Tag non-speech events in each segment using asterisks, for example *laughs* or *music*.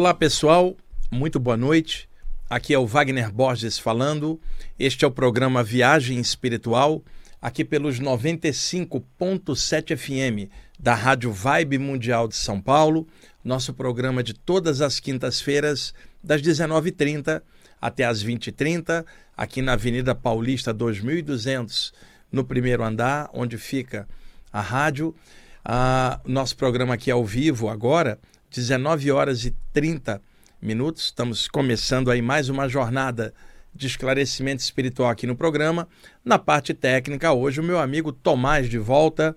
Olá pessoal, muito boa noite. Aqui é o Wagner Borges falando. Este é o programa Viagem Espiritual, aqui pelos 95.7 FM da Rádio Vibe Mundial de São Paulo. Nosso programa de todas as quintas-feiras, das 19h30 até as 20h30, aqui na Avenida Paulista 2200, no primeiro andar, onde fica a rádio. Ah, nosso programa aqui é ao vivo agora, 19 horas e 30 minutos. Estamos começando aí mais uma jornada de esclarecimento espiritual aqui no programa. Na parte técnica, hoje, o meu amigo Tomás de volta.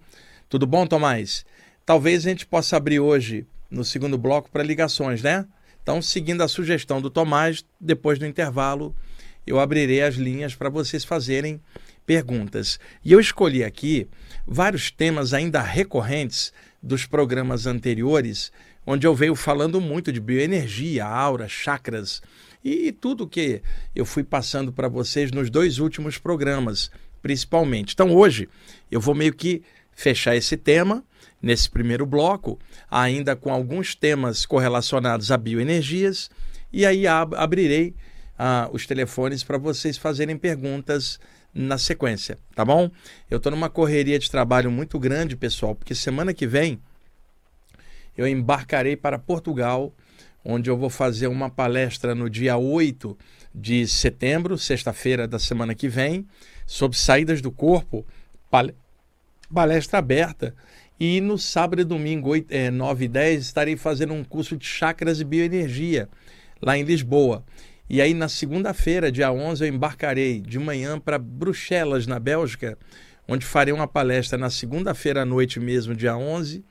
Tudo bom, Tomás? Talvez a gente possa abrir hoje, no segundo bloco, para ligações, né? Então, seguindo a sugestão do Tomás, depois do intervalo, eu abrirei as linhas para vocês fazerem perguntas. E eu escolhi aqui vários temas ainda recorrentes dos programas anteriores, onde eu venho falando muito de bioenergia, aura, chakras e tudo que eu fui passando para vocês nos dois últimos programas, principalmente. Então hoje eu vou meio que fechar esse tema nesse primeiro bloco, ainda com alguns temas correlacionados a bioenergias, e aí ab abrirei ah, os telefones para vocês fazerem perguntas na sequência, tá bom? Eu estou numa correria de trabalho muito grande, pessoal, porque semana que vem eu embarcarei para Portugal, onde eu vou fazer uma palestra no dia 8 de setembro, sexta-feira da semana que vem, sobre saídas do corpo, palestra aberta. E no sábado e domingo, 8, é, 9 e 10, estarei fazendo um curso de chakras e bioenergia lá em Lisboa. E aí, na segunda-feira, dia 11, eu embarcarei de manhã para Bruxelas, na Bélgica, onde farei uma palestra na segunda-feira à noite mesmo, dia 11,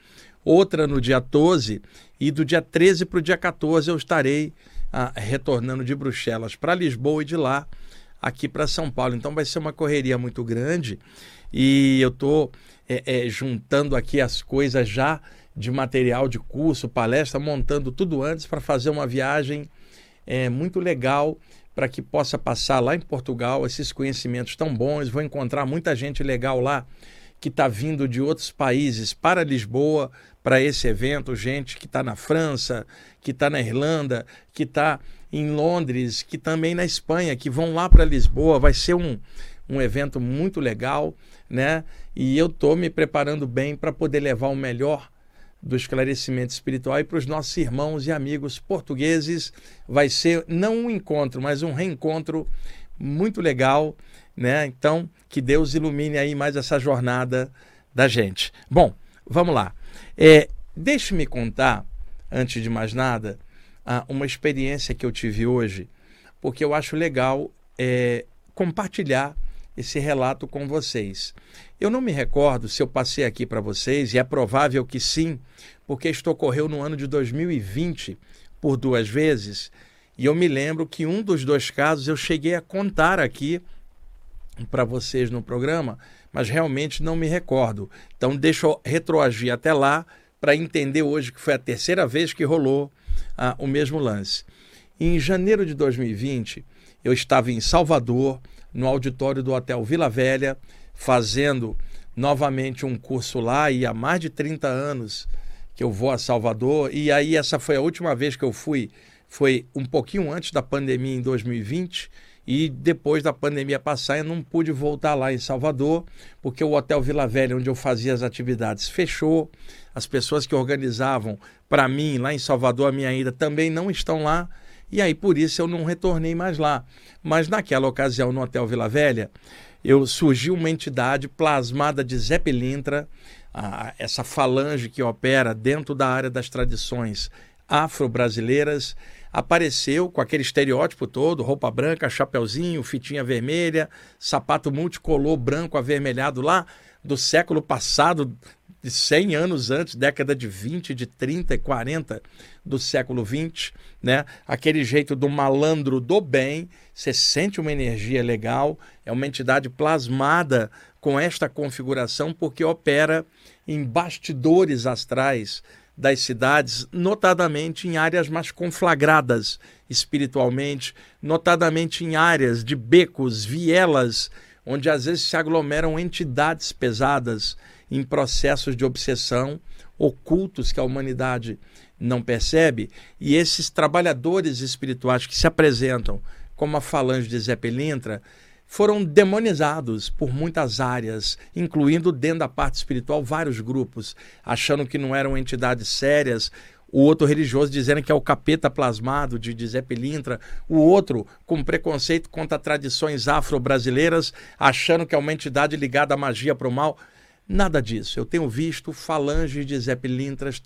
outra no dia 12, e do dia 13 para o dia 14 eu estarei ah, retornando de Bruxelas para Lisboa e de lá aqui para São Paulo. Então vai ser uma correria muito grande e eu estou é, é, juntando aqui as coisas já de material de curso, palestra, montando tudo antes para fazer uma viagem é, muito legal para que possa passar lá em Portugal esses conhecimentos tão bons. Vou encontrar muita gente legal lá que está vindo de outros países para Lisboa para esse evento, gente que está na França, que está na Irlanda, que está em Londres, que também na Espanha, que vão lá para Lisboa. Vai ser um, um evento muito legal, né? E eu estou me preparando bem para poder levar o melhor do esclarecimento espiritual e para os nossos irmãos e amigos portugueses. Vai ser não um encontro, mas um reencontro muito legal, né? Então, que Deus ilumine aí mais essa jornada da gente. Bom, vamos lá. É, Deixe-me contar, antes de mais nada, uma experiência que eu tive hoje, porque eu acho legal é, compartilhar esse relato com vocês. Eu não me recordo se eu passei aqui para vocês, e é provável que sim, porque isto ocorreu no ano de 2020 por duas vezes, e eu me lembro que um dos dois casos eu cheguei a contar aqui para vocês no programa, mas realmente não me recordo. Então deixa eu retroagir até lá para entender hoje que foi a terceira vez que rolou ah, o mesmo lance. Em janeiro de 2020, eu estava em Salvador, no auditório do Hotel Vila Velha, fazendo novamente um curso lá e há mais de 30 anos que eu vou a Salvador e aí essa foi a última vez que eu fui foi um pouquinho antes da pandemia em 2020 e depois da pandemia passar eu não pude voltar lá em Salvador porque o Hotel Vila Velha onde eu fazia as atividades fechou. As pessoas que organizavam para mim lá em Salvador a minha ida também não estão lá. E aí por isso eu não retornei mais lá. Mas naquela ocasião no Hotel Vila Velha eu surgiu uma entidade plasmada de Zé Pilintra, a, essa falange que opera dentro da área das tradições afro-brasileiras, apareceu com aquele estereótipo todo, roupa branca, chapeuzinho, fitinha vermelha, sapato multicolor branco avermelhado lá do século passado, de 100 anos antes, década de 20, de 30 e 40 do século 20, né? Aquele jeito do malandro do bem, você sente uma energia legal, é uma entidade plasmada com esta configuração porque opera em bastidores astrais das cidades, notadamente em áreas mais conflagradas espiritualmente, notadamente em áreas de becos, vielas, onde às vezes se aglomeram entidades pesadas em processos de obsessão ocultos que a humanidade não percebe, e esses trabalhadores espirituais que se apresentam como a falange de Zé Pelintra foram demonizados por muitas áreas, incluindo dentro da parte espiritual vários grupos, achando que não eram entidades sérias, o outro religioso dizendo que é o capeta plasmado de, de Zé o outro com preconceito contra tradições afro-brasileiras, achando que é uma entidade ligada à magia para o mal. Nada disso. Eu tenho visto falange de Zé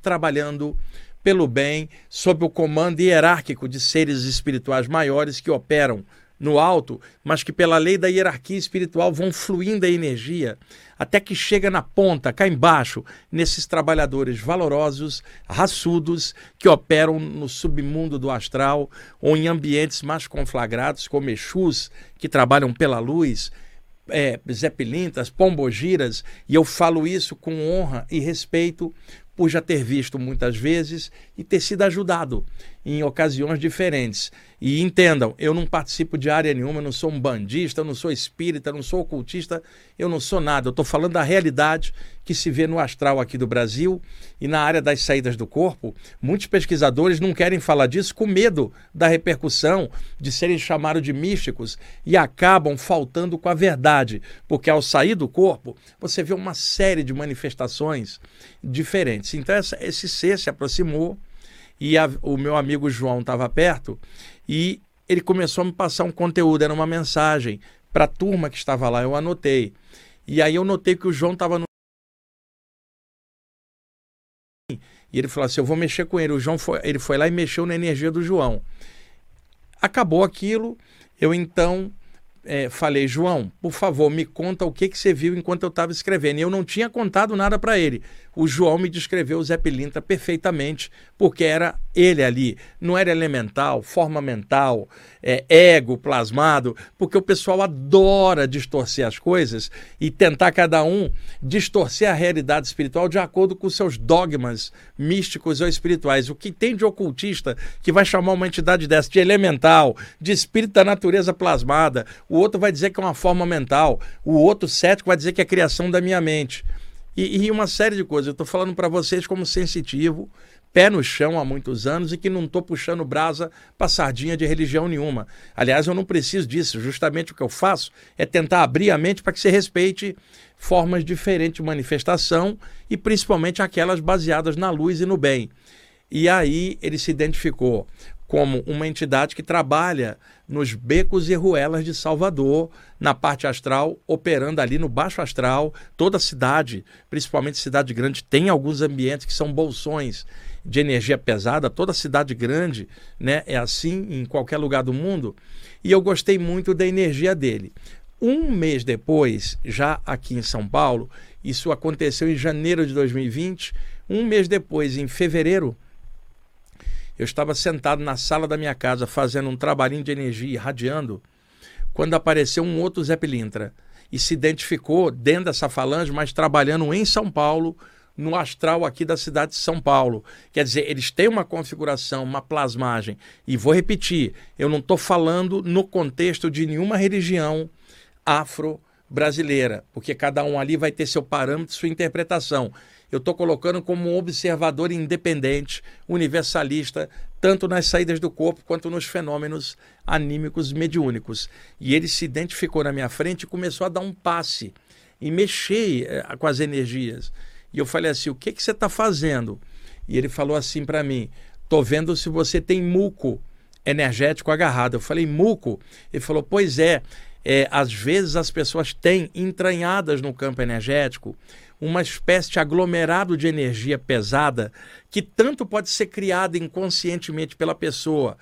trabalhando pelo bem, sob o comando hierárquico de seres espirituais maiores que operam no alto, mas que pela lei da hierarquia espiritual vão fluindo a energia até que chega na ponta, cá embaixo, nesses trabalhadores valorosos, raçudos, que operam no submundo do astral ou em ambientes mais conflagrados, como Exus, que trabalham pela luz, é, Zé Pilintas, Pombogiras, e eu falo isso com honra e respeito por já ter visto muitas vezes e ter sido ajudado em ocasiões diferentes. E entendam, eu não participo de área nenhuma, eu não sou um bandista, eu não sou espírita, eu não sou ocultista, eu não sou nada. Eu estou falando da realidade que se vê no astral aqui do Brasil e na área das saídas do corpo. Muitos pesquisadores não querem falar disso com medo da repercussão de serem chamados de místicos e acabam faltando com a verdade, porque ao sair do corpo você vê uma série de manifestações diferentes. Então essa, esse ser se aproximou e a, o meu amigo João estava perto e ele começou a me passar um conteúdo, era uma mensagem para a turma que estava lá, eu anotei. E aí eu notei que o João estava no. E ele falou assim: eu vou mexer com ele. O João foi, ele foi lá e mexeu na energia do João. Acabou aquilo, eu então é, falei, João, por favor, me conta o que, que você viu enquanto eu estava escrevendo. E eu não tinha contado nada para ele o João me descreveu o Zé Pilintra perfeitamente, porque era ele ali. Não era elemental, forma mental, é, ego plasmado, porque o pessoal adora distorcer as coisas e tentar cada um distorcer a realidade espiritual de acordo com seus dogmas místicos ou espirituais. O que tem de ocultista que vai chamar uma entidade dessa de elemental, de espírito da natureza plasmada, o outro vai dizer que é uma forma mental, o outro cético vai dizer que é criação da minha mente e, e uma série de coisas. Eu estou falando para vocês como sensitivo, pé no chão há muitos anos e que não estou puxando brasa para sardinha de religião nenhuma. Aliás, eu não preciso disso. Justamente o que eu faço é tentar abrir a mente para que você respeite formas diferentes de manifestação e principalmente aquelas baseadas na luz e no bem. E aí ele se identificou como uma entidade que trabalha nos becos e ruelas de Salvador, na parte astral, operando ali no baixo astral. Toda cidade, principalmente cidade grande, tem alguns ambientes que são bolsões de energia pesada. Toda cidade grande né, é assim em qualquer lugar do mundo. E eu gostei muito da energia dele. Um mês depois, já aqui em São Paulo, isso aconteceu em janeiro de 2020. Um mês depois, em fevereiro eu estava sentado na sala da minha casa fazendo um trabalhinho de energia, irradiando, quando apareceu um outro Zé Pilintra e se identificou dentro dessa falange, mas trabalhando em São Paulo, no astral aqui da cidade de São Paulo. Quer dizer, eles têm uma configuração, uma plasmagem. E vou repetir, eu não estou falando no contexto de nenhuma religião afro-brasileira, porque cada um ali vai ter seu parâmetro, sua interpretação eu estou colocando como um observador independente, universalista, tanto nas saídas do corpo quanto nos fenômenos anímicos mediúnicos. E ele se identificou na minha frente e começou a dar um passe e mexer eh, com as energias. E eu falei assim: o que, que você está fazendo? E ele falou assim para mim: estou vendo se você tem muco energético agarrado. Eu falei: muco? Ele falou: pois é. É, às vezes as pessoas têm entranhadas no campo energético uma espécie de aglomerado de energia pesada que tanto pode ser criada inconscientemente pela pessoa,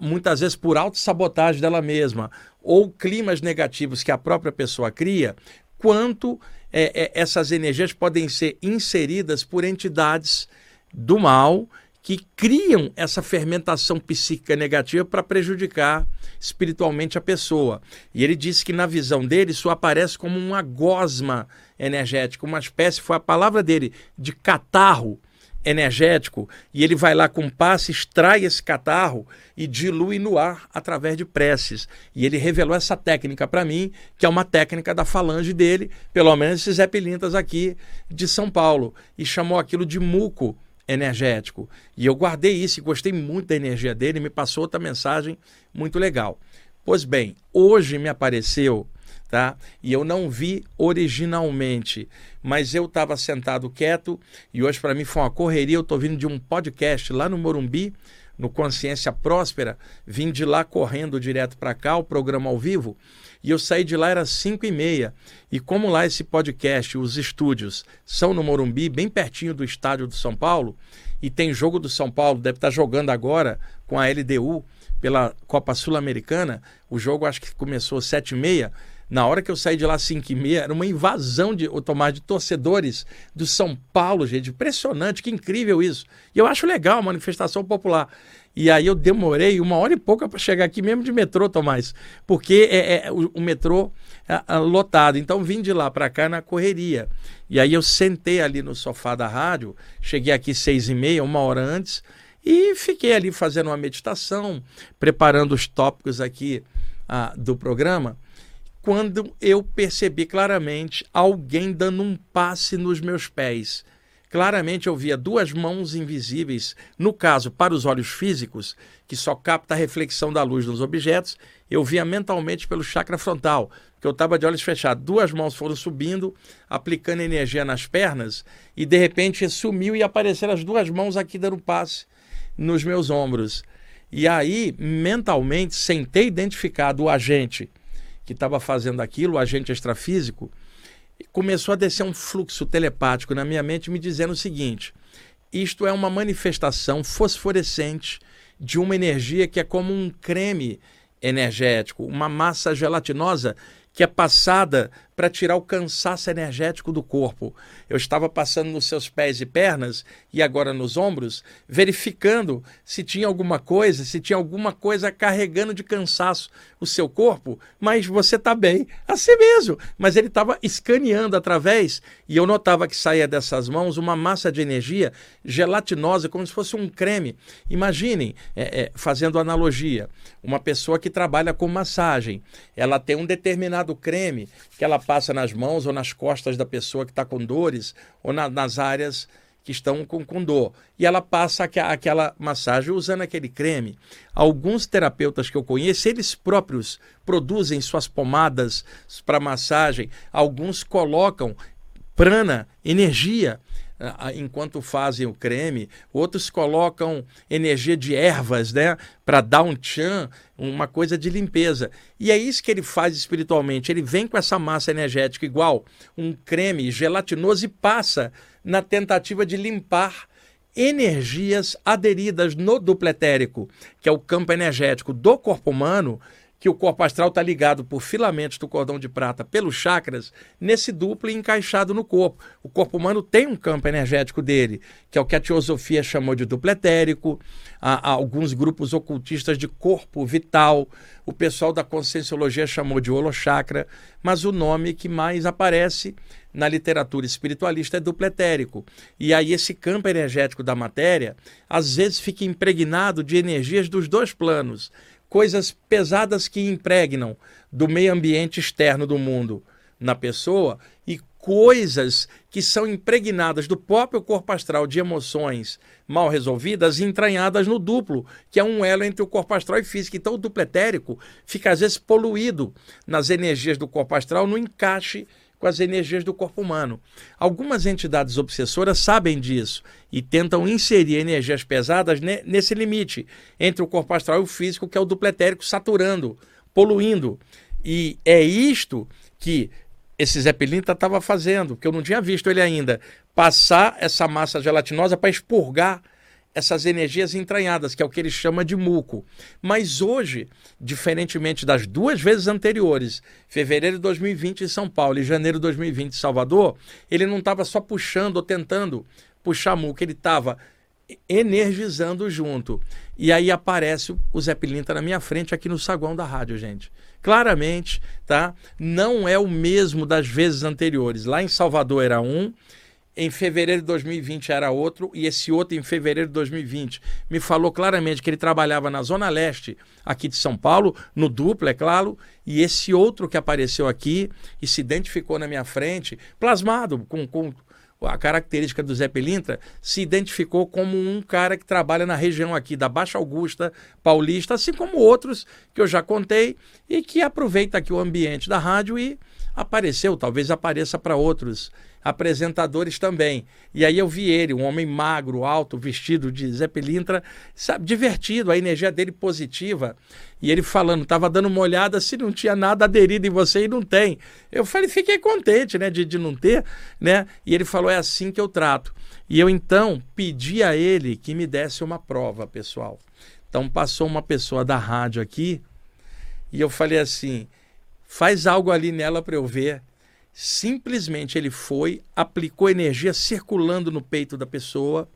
muitas vezes por autossabotagem dela mesma, ou climas negativos que a própria pessoa cria, quanto é, é, essas energias podem ser inseridas por entidades do mal que criam essa fermentação psíquica negativa para prejudicar espiritualmente a pessoa. E ele disse que na visão dele isso aparece como uma gosma energética, uma espécie, foi a palavra dele, de catarro energético e ele vai lá com passe, extrai esse catarro e dilui no ar através de preces. E ele revelou essa técnica para mim, que é uma técnica da falange dele, pelo menos esses Epilintas aqui de São Paulo, e chamou aquilo de muco energético. E eu guardei isso e gostei muito da energia dele, me passou outra mensagem muito legal. Pois bem, hoje me apareceu tá? E eu não vi originalmente, mas eu estava sentado quieto e hoje para mim foi uma correria. Eu estou vindo de um podcast lá no Morumbi, no Consciência Próspera, vim de lá correndo direto para cá, o programa ao vivo, e eu saí de lá era 5 e meia. E como lá esse podcast, os estúdios são no Morumbi, bem pertinho do estádio do São Paulo, e tem jogo do São Paulo, deve estar tá jogando agora com a LDU pela Copa Sul-Americana. O jogo acho que começou sete e meia. Na hora que eu saí de lá às 5 e meia, era uma invasão de, Tomás, de torcedores do São Paulo, gente. Impressionante, que incrível isso. E eu acho legal manifestação popular. E aí eu demorei uma hora e pouca para chegar aqui mesmo de metrô, Tomás, porque é, é o, o, metrô é, é, lotado. Então vim de lá para cá na correria. E aí eu sentei ali no sofá da rádio, cheguei aqui seis e meia, uma hora antes, e fiquei ali fazendo uma meditação, preparando os tópicos aqui ah, do programa quando eu percebi claramente alguém dando um passe nos meus pés. Claramente eu via duas mãos invisíveis, no caso, para os olhos físicos, que só capta a reflexão da luz nos objetos, eu via mentalmente pelo chakra frontal, que eu estava de olhos fechados. Duas mãos foram subindo, aplicando energia nas pernas, e de repente sumiu e apareceram as duas mãos aqui dando passe nos meus ombros. E aí, mentalmente, sem ter identificado o agente que estava fazendo aquilo, o agente extrafísico, começou a descer um fluxo telepático na minha mente me dizendo o seguinte: isto é uma manifestação fosforescente de uma energia que é como um creme energético, uma massa gelatinosa que é passada para tirar o cansaço energético do corpo. Eu estava passando nos seus pés e pernas e agora nos ombros, verificando se tinha alguma coisa, se tinha alguma coisa carregando de cansaço o seu corpo, mas você está bem, assim mesmo. Mas ele estava escaneando através e eu notava que saía dessas mãos uma massa de energia gelatinosa, como se fosse um creme. Imaginem, é, é, fazendo analogia, uma pessoa que trabalha com massagem, ela tem um determinado creme que ela passa nas mãos ou nas costas da pessoa que está com dores ou na, nas áreas que estão com, com dor. E ela passa aqu aquela massagem usando aquele creme. Alguns terapeutas que eu conheço, eles próprios produzem suas pomadas para massagem. Alguns colocam prana, energia, enquanto fazem o creme, outros colocam energia de ervas, né, para dar um tchan, uma coisa de limpeza. E é isso que ele faz espiritualmente. Ele vem com essa massa energética igual um creme gelatinoso e passa na tentativa de limpar energias aderidas no duplo etérico, que é o campo energético do corpo humano, que o corpo astral está ligado por filamentos do cordão de prata pelos chakras, nesse duplo encaixado no corpo. O corpo humano tem um campo energético dele, que é o que a teosofia chamou de duplo etérico, há, há alguns grupos ocultistas de corpo vital, o pessoal da conscienciologia chamou de holochakra, mas o nome que mais aparece na literatura espiritualista é duplo etérico. E aí esse campo energético da matéria, às vezes fica impregnado de energias dos dois planos, coisas pesadas que impregnam do meio ambiente externo do mundo na pessoa e coisas que são impregnadas do próprio corpo astral de emoções mal resolvidas entranhadas no duplo, que é um elo entre o corpo astral e físico. Então o duplo etérico fica às vezes poluído nas energias do corpo astral no encaixe com as energias do corpo humano. Algumas entidades obsessoras sabem disso e tentam inserir energias pesadas nesse limite entre o corpo astral e o físico, que é o dupletérico, saturando, poluindo. E é isto que esse Zé Pilinta estava fazendo, que eu não tinha visto ele ainda, passar essa massa gelatinosa para expurgar essas energias entranhadas, que é o que ele chama de muco. Mas hoje, diferentemente das duas vezes anteriores, fevereiro de 2020 em São Paulo e janeiro de 2020 em Salvador, ele não estava só puxando ou tentando puxar muco, ele estava energizando junto. E aí aparece o Zé Pilinta na minha frente aqui no saguão da rádio, gente. Claramente, tá? Não é o mesmo das vezes anteriores. Lá em Salvador era um, em fevereiro de 2020 era outro, e esse outro em fevereiro de 2020 me falou claramente que ele trabalhava na Zona Leste aqui de São Paulo, no duplo, é claro, e esse outro que apareceu aqui e se identificou na minha frente, plasmado com, com a característica do Zé Pelintra, se identificou como um cara que trabalha na região aqui da Baixa Augusta, Paulista, assim como outros que eu já contei e que aproveita aqui o ambiente da rádio e apareceu, talvez apareça para outros apresentadores também. E aí eu vi ele, um homem magro, alto, vestido de Zé Pelintra, sabe, divertido, a energia dele positiva. E ele falando, estava dando uma olhada se não tinha nada aderido em você e não tem. Eu falei, fiquei contente, né, de, de não ter, né? E ele falou, é assim que eu trato. E eu então pedi a ele que me desse uma prova, pessoal. Então passou uma pessoa da rádio aqui e eu falei assim: faz algo ali nela para eu ver. Simplesmente ele foi, aplicou energia circulando no peito da pessoa,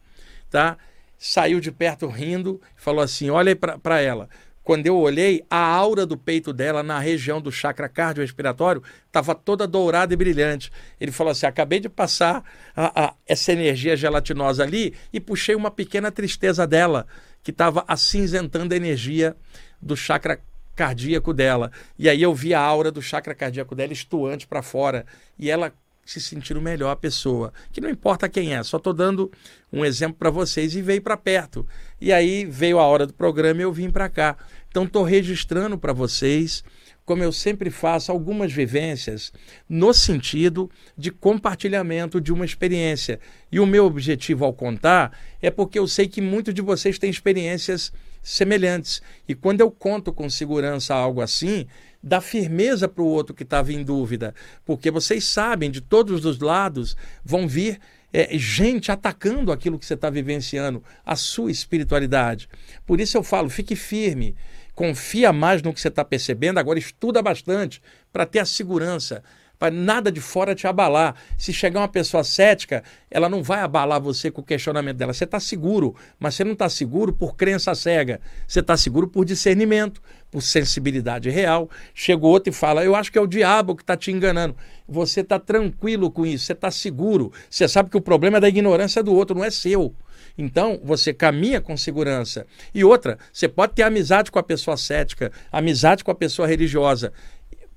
tá? Saiu de perto rindo, falou assim: olha para ela. Quando eu olhei, a aura do peito dela na região do chakra cardiorrespiratório estava toda dourada e brilhante. Ele falou assim: acabei de passar a, a, essa energia gelatinosa ali e puxei uma pequena tristeza dela, que estava acinzentando a energia do chakra cardíaco dela. E aí eu vi a aura do chakra cardíaco dela estuante para fora. E ela se sentindo melhor a pessoa. Que não importa quem é, só estou dando um exemplo para vocês e veio para perto. E aí veio a hora do programa e eu vim para cá. Então estou registrando para vocês, como eu sempre faço, algumas vivências no sentido de compartilhamento de uma experiência. E o meu objetivo ao contar é porque eu sei que muitos de vocês têm experiências semelhantes. E quando eu conto com segurança algo assim, dá firmeza para o outro que estava em dúvida, porque vocês sabem, de todos os lados vão vir é, gente atacando aquilo que você está vivenciando, a sua espiritualidade. Por isso eu falo, fique firme, confia mais no que você está percebendo, agora estuda bastante para ter a segurança para nada de fora te abalar. Se chegar uma pessoa cética, ela não vai abalar você com o questionamento dela. Você está seguro, mas você não está seguro por crença cega. Você está seguro por discernimento, por sensibilidade real. Chega outro e fala: Eu acho que é o diabo que está te enganando. Você está tranquilo com isso, você está seguro. Você sabe que o problema é da ignorância do outro, não é seu. Então, você caminha com segurança. E outra, você pode ter amizade com a pessoa cética, amizade com a pessoa religiosa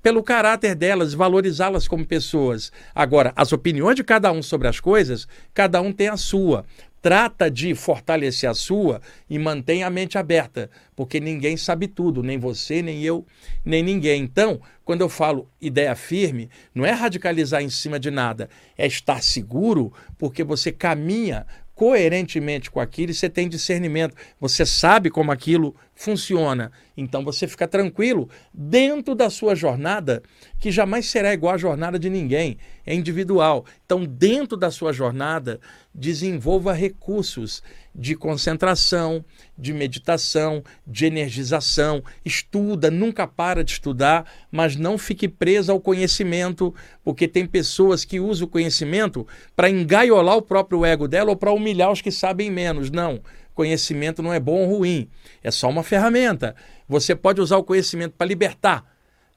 pelo caráter delas, valorizá-las como pessoas. Agora, as opiniões de cada um sobre as coisas, cada um tem a sua. Trata de fortalecer a sua e mantém a mente aberta, porque ninguém sabe tudo, nem você, nem eu, nem ninguém. Então, quando eu falo ideia firme, não é radicalizar em cima de nada, é estar seguro, porque você caminha coerentemente com aquilo e você tem discernimento, você sabe como aquilo funciona. Então você fica tranquilo dentro da sua jornada, que jamais será igual à jornada de ninguém, é individual. Então, dentro da sua jornada, desenvolva recursos de concentração, de meditação, de energização. Estuda, nunca para de estudar, mas não fique preso ao conhecimento, porque tem pessoas que usam o conhecimento para engaiolar o próprio ego dela ou para humilhar os que sabem menos. Não. Conhecimento não é bom ou ruim, é só uma ferramenta. Você pode usar o conhecimento para libertar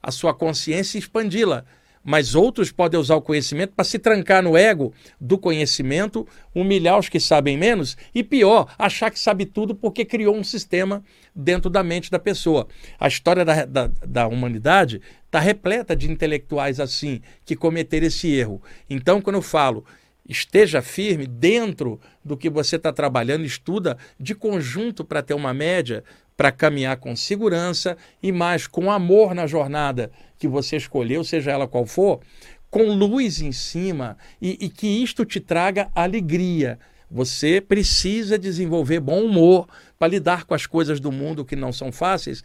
a sua consciência e expandi-la mas outros podem usar o conhecimento para se trancar no ego do conhecimento, humilhar os que sabem menos e, pior, achar que sabe tudo porque criou um sistema dentro da mente da pessoa. A história da, da, da humanidade está repleta de intelectuais assim, que cometeram esse erro. Então, quando eu falo esteja firme dentro do que você está trabalhando, estuda de conjunto para ter uma média, para caminhar com segurança e mais com amor na jornada que você escolheu, seja ela qual for, com luz em cima e, e que isto te traga alegria. Você precisa desenvolver bom humor para lidar com as coisas do mundo que não são fáceis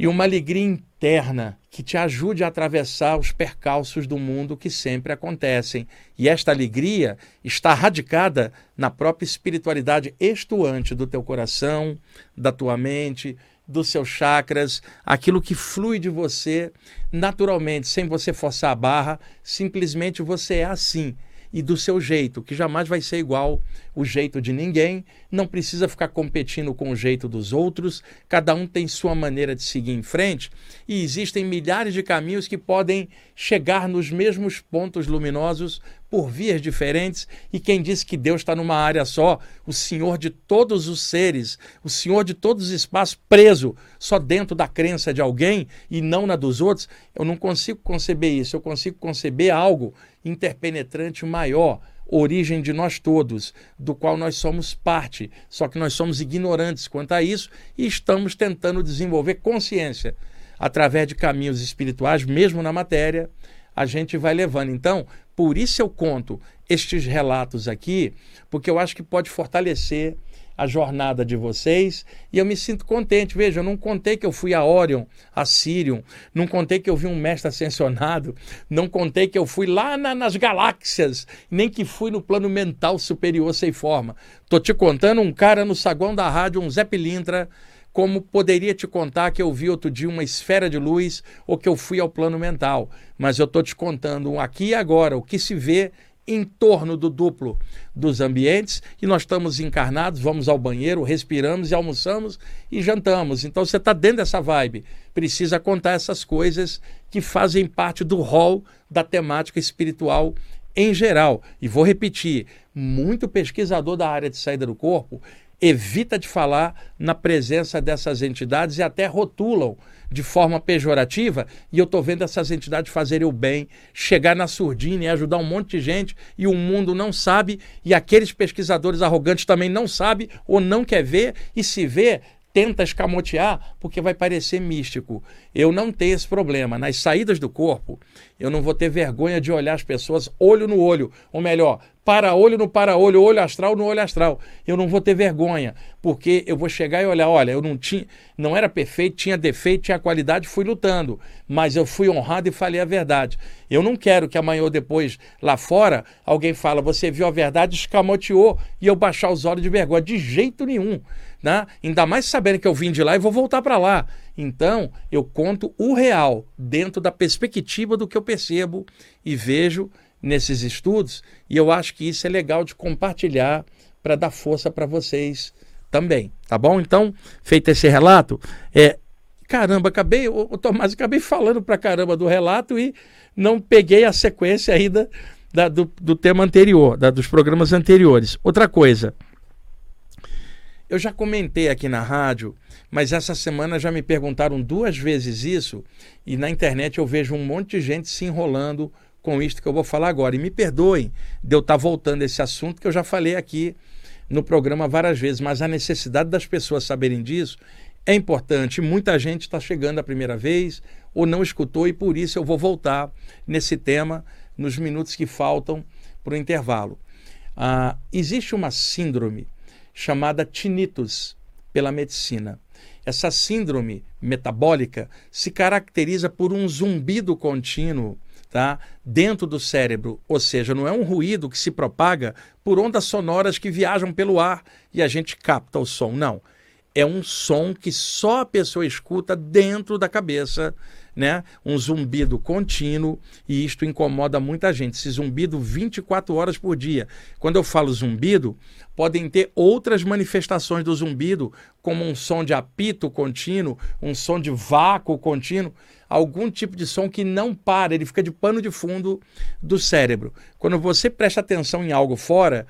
e uma alegria interna que te ajude a atravessar os percalços do mundo que sempre acontecem. E esta alegria está radicada na própria espiritualidade estuante do teu coração, da tua mente, dos seus chakras, aquilo que flui de você naturalmente, sem você forçar a barra, simplesmente você é assim e do seu jeito, que jamais vai ser igual o jeito de ninguém, não precisa ficar competindo com o jeito dos outros, cada um tem sua maneira de seguir em frente. E existem milhares de caminhos que podem chegar nos mesmos pontos luminosos por vias diferentes. E quem disse que Deus está numa área só, o Senhor de todos os seres, o Senhor de todos os espaços, preso só dentro da crença de alguém e não na dos outros, eu não consigo conceber isso. Eu consigo conceber algo interpenetrante maior origem de nós todos, do qual nós somos parte, só que nós somos ignorantes quanto a isso e estamos tentando desenvolver consciência através de caminhos espirituais, mesmo na matéria, a gente vai levando. Então, por isso eu conto estes relatos aqui, porque eu acho que pode fortalecer a jornada de vocês e eu me sinto contente. Veja, eu não contei que eu fui a Orion, a Sirion, não contei que eu vi um mestre ascensionado, não contei que eu fui lá na, nas galáxias, nem que fui no plano mental superior sem forma. Tô te contando um cara no saguão da rádio, um Zé Pilintra, como poderia te contar que eu vi outro dia uma esfera de luz ou que eu fui ao plano mental. Mas eu estou te contando um aqui e agora, o que se vê em torno do duplo dos ambientes e nós estamos encarnados, vamos ao banheiro, respiramos e almoçamos e jantamos. Então você está dentro dessa vibe. Precisa contar essas coisas que fazem parte do rol da temática espiritual em geral. E vou repetir: muito pesquisador da área de saída do corpo evita de falar na presença dessas entidades e até rotulam de forma pejorativa, e eu estou vendo essas entidades fazerem o bem, chegar na surdina e ajudar um monte de gente, e o mundo não sabe, e aqueles pesquisadores arrogantes também não sabem ou não quer ver, e se vê, tenta escamotear porque vai parecer místico. Eu não tenho esse problema. Nas saídas do corpo, eu não vou ter vergonha de olhar as pessoas olho no olho, ou melhor, para-olho no para-olho, olho astral no olho astral. Eu não vou ter vergonha, porque eu vou chegar e olhar, olha, eu não tinha, não era perfeito, tinha defeito, tinha qualidade, fui lutando, mas eu fui honrado e falei a verdade. Eu não quero que amanhã ou depois lá fora alguém fala, você viu a verdade, escamoteou e eu baixar os olhos de vergonha, de jeito nenhum né? ainda mais sabendo que eu vim de lá e vou voltar para lá. Então, eu conto o real dentro da perspectiva do que eu percebo e vejo nesses estudos, e eu acho que isso é legal de compartilhar para dar força para vocês também, tá bom? Então, feito esse relato, é caramba, acabei, o Tomás, acabei falando para caramba do relato e não peguei a sequência ainda da, do, do tema anterior, da, dos programas anteriores. Outra coisa, eu já comentei aqui na rádio, mas essa semana já me perguntaram duas vezes isso, e na internet eu vejo um monte de gente se enrolando com isto que eu vou falar agora. E me perdoem de eu estar voltando a esse assunto que eu já falei aqui no programa várias vezes, mas a necessidade das pessoas saberem disso é importante. Muita gente está chegando a primeira vez ou não escutou, e por isso eu vou voltar nesse tema nos minutos que faltam para o intervalo. Ah, existe uma síndrome chamada tinnitus pela medicina. Essa síndrome metabólica se caracteriza por um zumbido contínuo tá, dentro do cérebro, ou seja, não é um ruído que se propaga por ondas sonoras que viajam pelo ar e a gente capta o som, não. É um som que só a pessoa escuta dentro da cabeça né? Um zumbido contínuo e isto incomoda muita gente. Esse zumbido 24 horas por dia. Quando eu falo zumbido, podem ter outras manifestações do zumbido, como um som de apito contínuo, um som de vácuo contínuo, algum tipo de som que não para, ele fica de pano de fundo do cérebro. Quando você presta atenção em algo fora,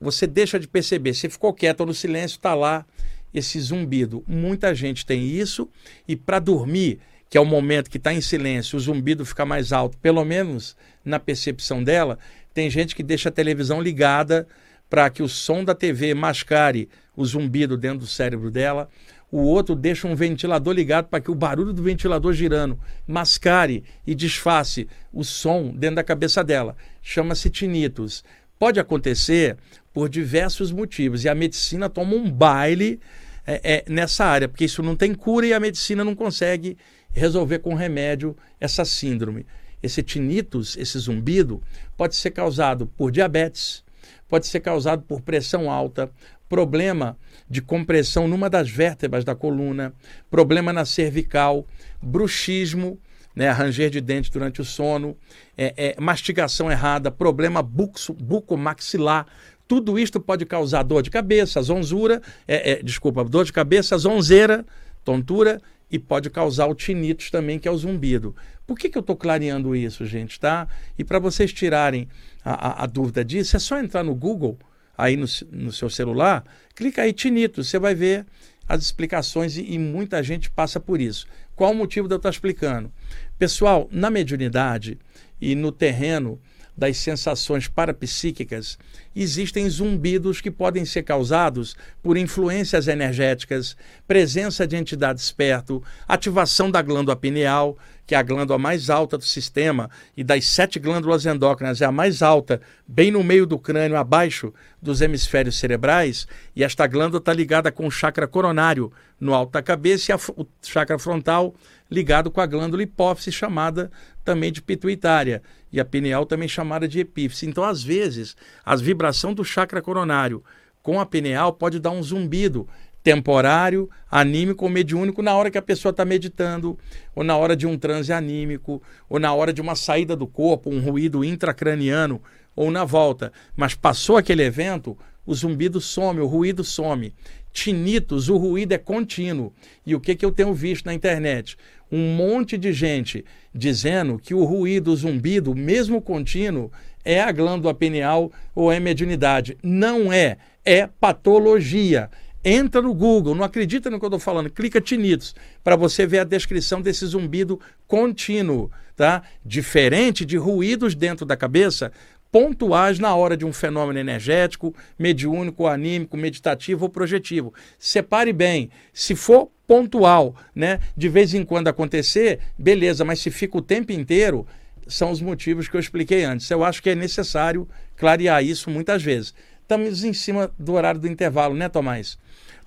você deixa de perceber. Você ficou quieto no silêncio, está lá esse zumbido. Muita gente tem isso e para dormir que é o momento que está em silêncio, o zumbido fica mais alto, pelo menos na percepção dela, tem gente que deixa a televisão ligada para que o som da TV mascare o zumbido dentro do cérebro dela. O outro deixa um ventilador ligado para que o barulho do ventilador girando mascare e disface o som dentro da cabeça dela. Chama-se tinnitus. Pode acontecer por diversos motivos e a medicina toma um baile é, é, nessa área, porque isso não tem cura e a medicina não consegue resolver com remédio essa síndrome. Esse tinnitus, esse zumbido, pode ser causado por diabetes, pode ser causado por pressão alta, problema de compressão numa das vértebras da coluna, problema na cervical, bruxismo, né, ranger de dente durante o sono, é, é, mastigação errada, problema buxo, bucomaxilar. Tudo isto pode causar dor de cabeça, zonzura, é, é, desculpa, dor de cabeça, zonzeira, tontura e pode causar o tinnitus também, que é o zumbido. Por que, que eu estou clareando isso, gente, tá? E para vocês tirarem a, a, a, dúvida disso, é só entrar no Google, aí no, no seu celular, clica aí tinnitus, você vai ver as explicações e, e muita gente passa por isso. Qual o motivo de eu estar explicando? Pessoal, na mediunidade e no terreno das sensações parapsíquicas, existem zumbidos que podem ser causados por influências energéticas, presença de entidades perto, ativação da glândula pineal, que é a glândula mais alta do sistema, e das sete glândulas endócrinas é a mais alta, bem no meio do crânio, abaixo dos hemisférios cerebrais, e esta glândula está ligada com o chakra coronário no alto da cabeça e a, o chakra frontal ligado com a glândula hipófise, chamada também de pituitária, e a pineal também chamada de epífise. Então, às vezes, a vibração do chakra coronário com a pineal pode dar um zumbido temporário, anímico ou mediúnico na hora que a pessoa está meditando, ou na hora de um transe anímico, ou na hora de uma saída do corpo, um ruído intracraniano, ou na volta. Mas passou aquele evento, o zumbido some, o ruído some. Tinitos, o ruído é contínuo. E o que, que eu tenho visto na internet? Um monte de gente dizendo que o ruído, o zumbido, mesmo contínuo, é a glândula pineal ou é mediunidade. Não é, é patologia. Entra no Google, não acredita no que eu estou falando, clica tinitos para você ver a descrição desse zumbido contínuo, tá? Diferente de ruídos dentro da cabeça, pontuais na hora de um fenômeno energético, mediúnico, anímico, meditativo ou projetivo. Separe bem. Se for pontual, né, de vez em quando acontecer, beleza, mas se fica o tempo inteiro, são os motivos que eu expliquei antes. Eu acho que é necessário clarear isso muitas vezes. Estamos em cima do horário do intervalo, né, Tomás?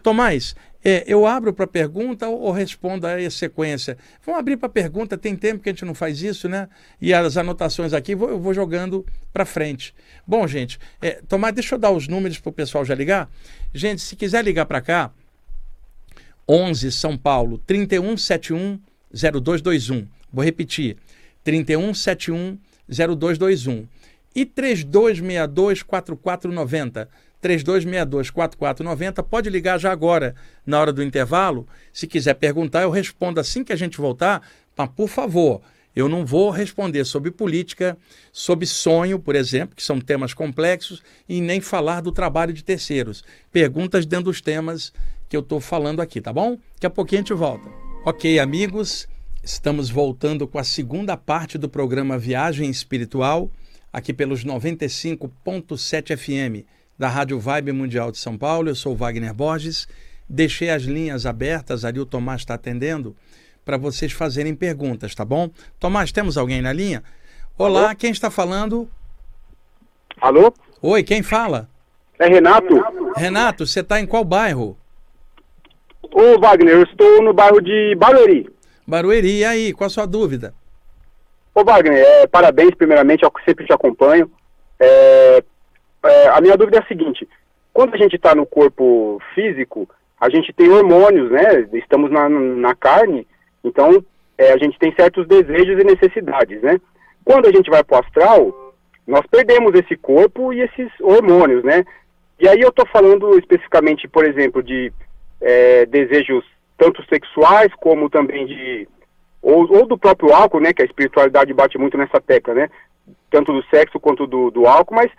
Tomás, é, eu abro para pergunta ou, ou respondo a sequência? Vamos abrir para pergunta, tem tempo que a gente não faz isso, né? E as anotações aqui vou, eu vou jogando para frente. Bom, gente, é, Tomás, deixa eu dar os números para o pessoal já ligar. Gente, se quiser ligar para cá, 11 São Paulo, 3171 0221. Vou repetir, 3171 0221. E 3262 4490. 3262-4490. Pode ligar já agora, na hora do intervalo. Se quiser perguntar, eu respondo assim que a gente voltar. Mas, por favor, eu não vou responder sobre política, sobre sonho, por exemplo, que são temas complexos, e nem falar do trabalho de terceiros. Perguntas dentro dos temas que eu estou falando aqui, tá bom? Daqui a pouquinho a gente volta. Ok, amigos, estamos voltando com a segunda parte do programa Viagem Espiritual, aqui pelos 95.7 FM da Rádio Vibe Mundial de São Paulo. Eu sou Wagner Borges. Deixei as linhas abertas, ali o Tomás está atendendo, para vocês fazerem perguntas, tá bom? Tomás, temos alguém na linha? Olá, Alô? quem está falando? Alô? Oi, quem fala? É Renato. Renato, você está em qual bairro? Ô Wagner, eu estou no bairro de Barueri. Barueri, e aí, qual a sua dúvida? Ô Wagner, é, parabéns primeiramente, eu sempre te acompanho. É, é, a minha dúvida é a seguinte: quando a gente está no corpo físico, a gente tem hormônios, né? Estamos na, na carne, então é, a gente tem certos desejos e necessidades, né? Quando a gente vai para o astral, nós perdemos esse corpo e esses hormônios, né? E aí eu estou falando especificamente, por exemplo, de é, desejos tanto sexuais como também de ou, ou, do próprio álcool, né? Que a espiritualidade bate muito nessa tecla, né? Tanto do sexo quanto do, do álcool, mas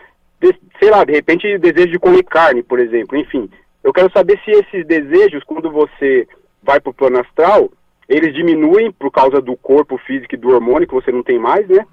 sei lá, de repente desejo de comer carne, por exemplo, enfim. Eu quero saber se esses desejos, quando você vai para o plano astral, eles diminuem por causa do corpo físico e do hormônio que você não tem mais, né?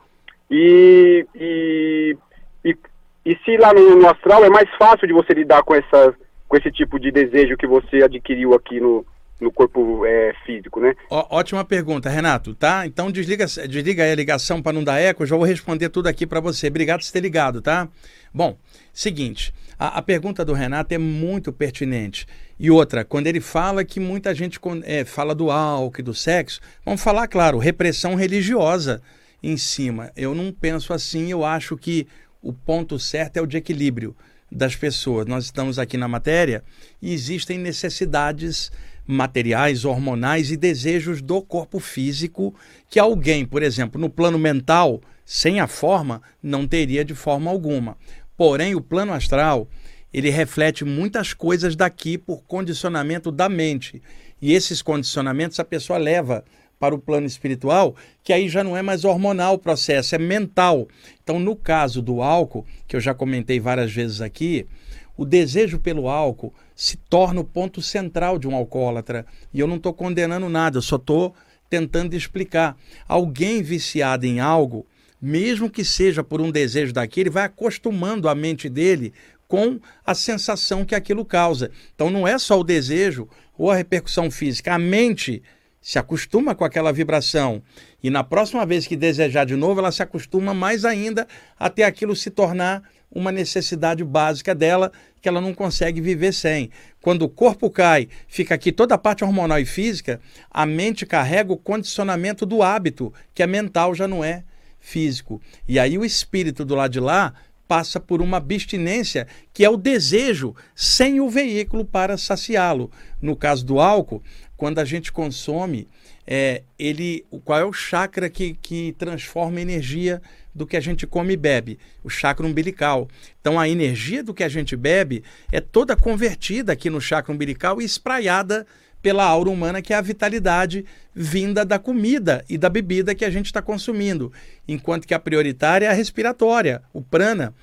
E, e, e, e se lá no, no, astral é mais fácil de você lidar com, essa, com esse tipo de desejo que você adquiriu aqui no, no corpo é, físico, né? Ó, ótima pergunta, Renato, tá? Então desliga, desliga aí a ligação para não dar eco, eu já vou responder tudo aqui para você. Obrigado por ter ligado, tá? Bom, seguinte, a, a, pergunta do Renato é muito pertinente. E outra, quando ele fala que muita gente é, fala do álcool e do sexo, vamos falar, claro, repressão religiosa em cima. Eu não penso assim, eu acho que o ponto certo é o de equilíbrio das pessoas. Nós estamos aqui na matéria e existem necessidades materiais, hormonais e desejos do corpo físico que alguém, por exemplo, no plano mental, sem a forma, não teria de forma alguma. Porém, o plano astral, ele reflete muitas coisas daqui por condicionamento da mente. E esses condicionamentos a pessoa leva para o plano espiritual, que aí já não é mais hormonal o processo, é mental. Então, no caso do álcool, que eu já comentei várias vezes aqui, o desejo pelo álcool se torna o ponto central de um alcoólatra. E eu não estou condenando nada, eu só estou tentando explicar. Alguém viciado em algo, mesmo que seja por um desejo daquele, vai acostumando a mente dele com a sensação que aquilo causa. Então não é só o desejo ou a repercussão física, a mente se acostuma com aquela vibração e na próxima vez que desejar de novo, ela se acostuma mais ainda até aquilo se tornar uma necessidade básica dela que ela não consegue viver sem. Quando o corpo cai, fica aqui toda a parte hormonal e física, a mente carrega o condicionamento do hábito, que é mental, já não é físico. E aí o espírito do lado de lá passa por uma abstinência, que é o desejo, sem o veículo para saciá-lo. No caso do álcool, quando a gente consome, é, ele, qual é o chakra que, que transforma energia do que a gente come e bebe, o chakra umbilical. Então a energia do que a gente bebe é toda convertida aqui no chakra umbilical e espraiada pela aura humana, que é a vitalidade vinda da comida e da bebida que a gente está consumindo, enquanto que a prioritária é a respiratória, o prana,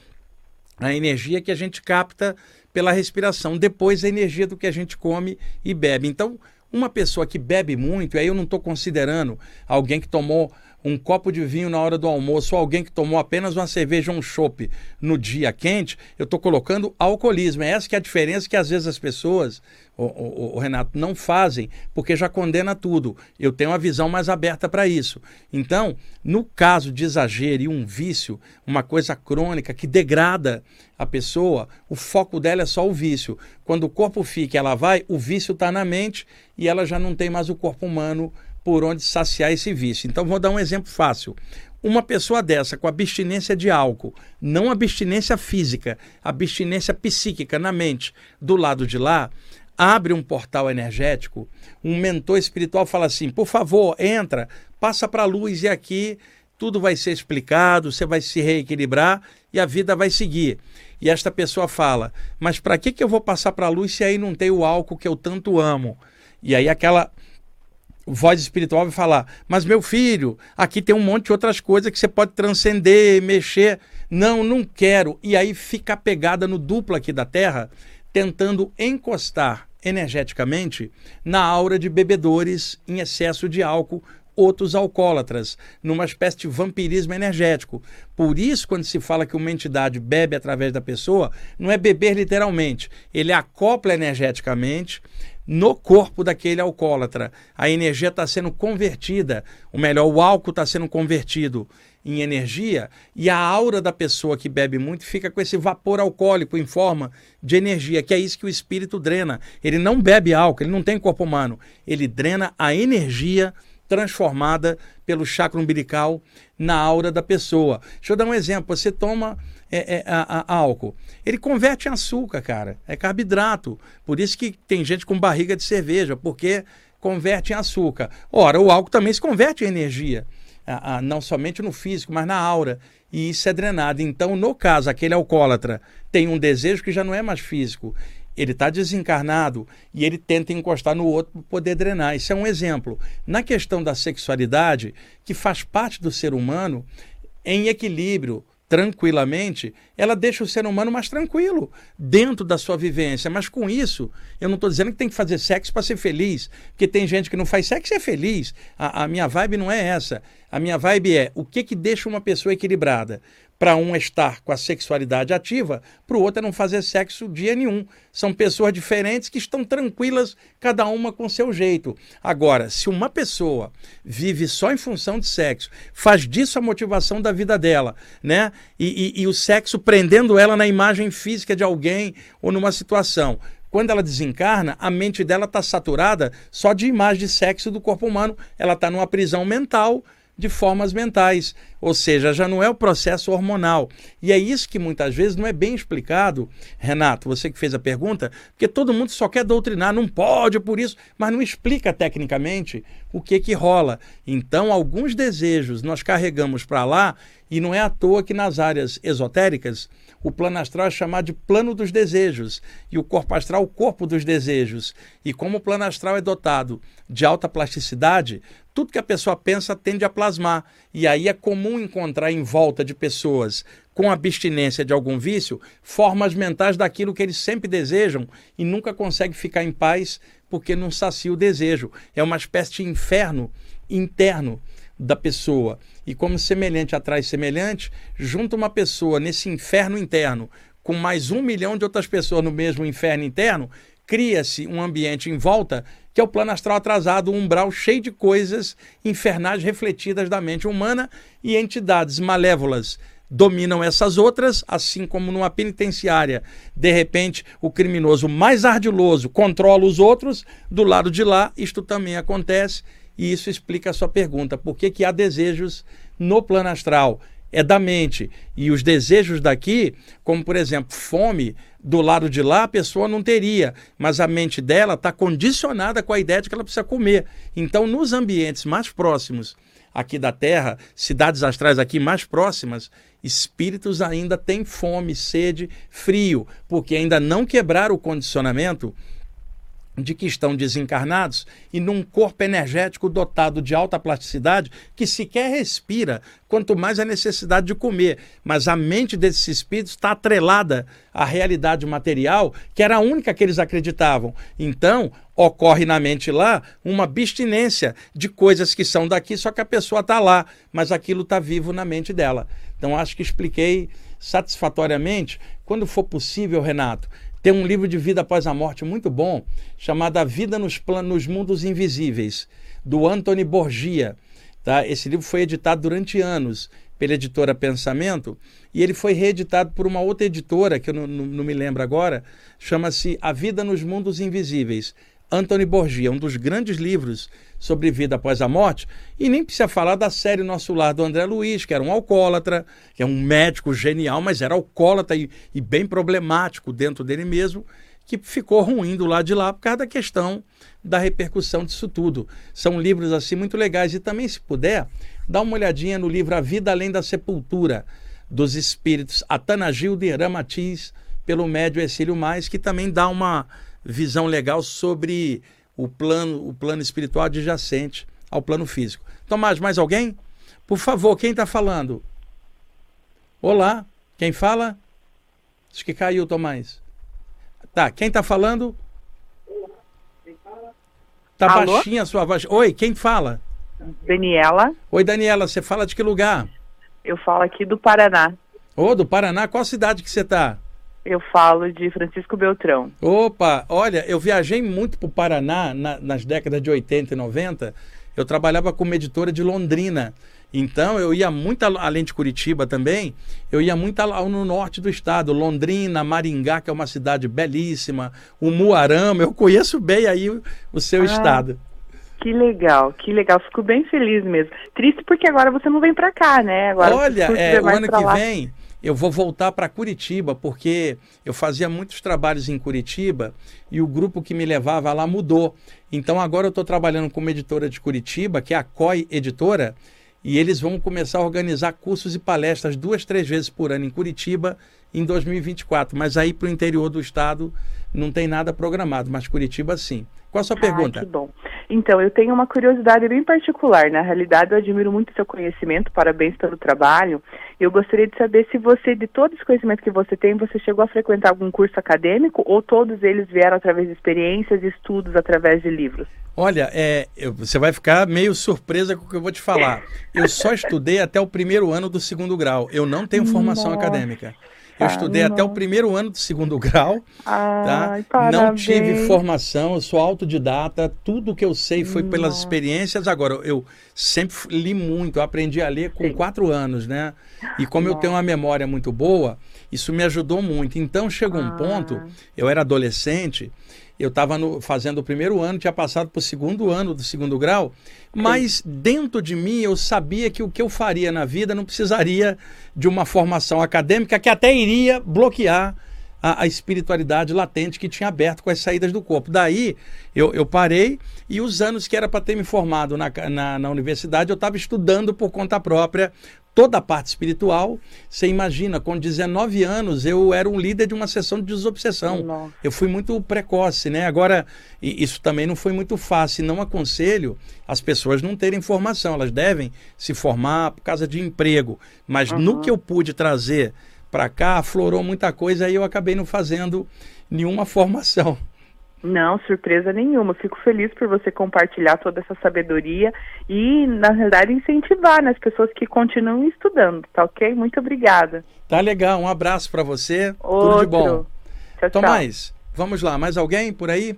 a energia que a gente capta pela respiração, depois a energia do que a gente come e bebe. Então, uma pessoa que bebe muito, aí eu não estou considerando alguém que tomou um copo de vinho na hora do almoço, ou alguém que tomou apenas uma cerveja ou um chopp no dia quente, eu estou colocando alcoolismo. É essa que é a diferença que às vezes as pessoas, o, o, o, Renato, não fazem, porque já condena tudo. Eu tenho uma visão mais aberta para isso. Então, no caso de exagero e um vício, uma coisa crônica que degrada a pessoa, o foco dela é só o vício. Quando o corpo fica ela vai, o vício está na mente e ela já não tem mais o corpo humano por onde saciar esse vício. Então, vou dar um exemplo fácil. Uma pessoa dessa com abstinência de álcool, não abstinência física, abstinência psíquica na mente, do lado de lá, abre um portal energético, um mentor espiritual fala assim: por favor, entra, passa para a luz e aqui tudo vai ser explicado, você vai se reequilibrar e a vida vai seguir. E esta pessoa fala: mas para que, que eu vou passar para a luz se aí não tem o álcool que eu tanto amo? E aí aquela voz espiritual vai falar: Mas meu filho, aqui tem um monte de outras coisas que você pode transcender, mexer. Não, não quero. E aí fica pegada no duplo aqui da Terra, tentando encostar energeticamente na aura de bebedores em excesso de álcool, outros alcoólatras, numa espécie de vampirismo energético. Por isso, quando se fala que uma entidade bebe através da pessoa, não é beber literalmente, ele acopla energeticamente no corpo daquele alcoólatra. A energia está sendo convertida, ou melhor, o álcool está sendo convertido em energia e a aura da pessoa que bebe muito fica com esse vapor alcoólico em forma de energia, que é isso que o espírito drena. Ele não bebe álcool, ele não tem corpo humano, ele drena a energia transformada pelo chakra umbilical na aura da pessoa. Deixa eu dar um exemplo. Você toma é, é, a, a, álcool. Ele converte em açúcar, cara. É carboidrato. Por isso que tem gente com barriga de cerveja, porque converte em açúcar. Ora, o álcool também se converte em energia. A, a, não somente no físico, mas na aura. E isso é drenado. Então, no caso, aquele alcoólatra tem um desejo que já não é mais físico ele está desencarnado e ele tenta encostar no outro para poder drenar. Isso é um exemplo. Na questão da sexualidade, que faz parte do ser humano, em equilíbrio, tranquilamente, ela deixa o ser humano mais tranquilo dentro da sua vivência. Mas com isso, eu não estou dizendo que tem que fazer sexo para ser feliz, porque tem gente que não faz sexo e é feliz. A, a, minha vibe não é essa. A minha vibe é o que, que deixa uma pessoa equilibrada para um estar com a sexualidade ativa, para o outro é não fazer sexo dia nenhum. São pessoas diferentes que estão tranquilas, cada uma com seu jeito. Agora, se uma pessoa vive só em função de sexo, faz disso a motivação da vida dela, né? E, e, e o sexo prendendo ela na imagem física de alguém ou numa situação. Quando ela desencarna, a mente dela está saturada só de imagem de sexo do corpo humano. Ela está numa prisão mental de formas mentais. Ou seja, já não é o processo hormonal. E é isso que muitas vezes não é bem explicado, Renato, você que fez a pergunta, porque todo mundo só quer doutrinar, não pode por isso, mas não explica tecnicamente o que que rola. Então, alguns desejos nós carregamos para lá e não é à toa que nas áreas esotéricas o plano astral é chamado de plano dos desejos e o corpo astral o corpo dos desejos. E como o plano astral é dotado de alta plasticidade, tudo que a pessoa pensa tende a plasmar. E aí é comum encontrar em volta de pessoas com abstinência de algum vício formas mentais daquilo que eles sempre desejam e nunca conseguem ficar em paz porque não sacia o desejo. É uma espécie de inferno interno da pessoa. E como semelhante atrai semelhante, junta uma pessoa nesse inferno interno com mais um milhão de outras pessoas no mesmo inferno interno, cria-se um ambiente em volta que é o plano astral atrasado, um umbral cheio de coisas infernais refletidas da mente humana e entidades malévolas dominam essas outras, assim como numa penitenciária, de repente o criminoso mais ardiloso controla os outros, do lado de lá isto também acontece e isso explica a sua pergunta: por que, que há desejos no plano astral? É da mente. E os desejos daqui, como por exemplo, fome, do lado de lá a pessoa não teria, mas a mente dela está condicionada com a ideia de que ela precisa comer. Então, nos ambientes mais próximos aqui da Terra, cidades astrais aqui mais próximas, espíritos ainda têm fome, sede, frio, porque ainda não quebraram o condicionamento de que estão desencarnados e num corpo energético dotado de alta plasticidade que sequer respira, quanto mais a necessidade de comer. Mas a mente desses espíritos está atrelada à realidade material, que era a única que eles acreditavam. Então, ocorre na mente lá uma abstinência de coisas que são daqui, só que a pessoa está lá, mas aquilo está vivo na mente dela. Então, acho que expliquei satisfatoriamente. Quando for possível, Renato, tem um livro de vida após a morte muito bom, chamado A Vida nos, Planos, nos Mundos Invisíveis, do Anthony Borgia. Tá? Esse livro foi editado durante anos pela editora Pensamento e ele foi reeditado por uma outra editora, que eu não, não, não me lembro agora, chama-se A Vida nos Mundos Invisíveis. Anthony Borgia, um dos grandes livros sobre vida após a morte, e nem precisa falar da série Nosso Lar do André Luiz, que era um alcoólatra, que é um médico genial, mas era alcoólatra e, e bem problemático dentro dele mesmo, que ficou ruim do lado de lá por causa da questão da repercussão disso tudo. São livros assim muito legais e também se puder, dá uma olhadinha no livro A Vida Além da Sepultura dos Espíritos Atanagildo e Ramatiz pelo médio Exílio Mais, que também dá uma visão legal sobre o plano, o plano espiritual adjacente ao plano físico. Tomás, mais alguém? Por favor, quem está falando? Olá, quem fala? Acho que caiu, Tomás. Tá, quem está falando? Tá Alô? baixinha a sua voz. Oi, quem fala? Daniela. Oi, Daniela, você fala de que lugar? Eu falo aqui do Paraná. Ô, oh, do Paraná, qual cidade que você está? Eu falo de Francisco Beltrão. Opa, olha, eu viajei muito para o Paraná na, nas décadas de 80 e 90. Eu trabalhava como editora de Londrina. Então eu ia muito além de Curitiba também, eu ia muito no norte do estado, Londrina, Maringá, que é uma cidade belíssima, o Muarama, eu conheço bem aí o, o seu ah, estado. Que legal, que legal, fico bem feliz mesmo. Triste porque agora você não vem para cá, né? Agora Olha, é, o ano que lá. vem eu vou voltar para Curitiba, porque eu fazia muitos trabalhos em Curitiba e o grupo que me levava lá mudou. Então agora eu estou trabalhando com uma editora de Curitiba, que é a COI Editora, e eles vão começar a organizar cursos e palestras duas, três vezes por ano em Curitiba em 2024. Mas aí para o interior do estado não tem nada programado, mas Curitiba sim. Qual a sua pergunta? que bom. Então, eu tenho uma curiosidade bem particular. Na realidade, eu admiro muito o seu conhecimento, parabéns pelo trabalho. Eu gostaria de saber se você, de todo esse conhecimento que você tem, você chegou a frequentar algum curso acadêmico ou todos eles vieram através de experiências e estudos através de livros? Olha, é, eu, você vai ficar meio surpresa com o que eu vou te falar. Eu só estudei até o primeiro ano do segundo grau. Eu não tenho formação Nossa. acadêmica. Eu estudei até o primeiro ano do segundo grau, tá? Ai, tá? Não tive formação, eu sou autodidata, tudo que eu sei foi Nossa. pelas experiências. Agora, eu sempre li muito, eu aprendi a ler com Sim. quatro anos, né? E como Nossa. eu tenho uma memória muito boa, isso me ajudou muito. Então, chegou um ah. ponto, eu era adolescente, Eu estava fazendo o primeiro ano, tinha passado para o segundo ano do segundo grau, mas dentro de mim eu sabia que o que eu faria na vida não precisaria de uma formação acadêmica que até iria bloquear a, a, espiritualidade latente que tinha aberto com as saídas do corpo. Daí eu, eu parei e os anos que era para ter me formado na, na, na universidade, eu estava estudando por conta própria toda a parte espiritual. Você imagina, com 19 anos eu era um líder de uma sessão de desobsessão. Nossa. Eu fui muito precoce, né? Agora, isso também não foi muito fácil. Não aconselho as pessoas não terem formação. Elas devem se formar por causa de emprego. Mas uhum. no que eu pude trazer para cá, aflorou muita coisa e eu acabei não fazendo nenhuma *laughs* formação. Não, surpresa nenhuma. Fico feliz por você compartilhar toda essa sabedoria e, na verdade, incentivar né, as pessoas que continuam estudando, tá ok? Muito obrigada. Tá legal, um abraço para você. Outro. Tudo de bom. Tchau, Tomás, tchau. vamos lá, mais alguém por aí?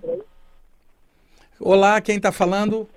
Olá, quem está falando?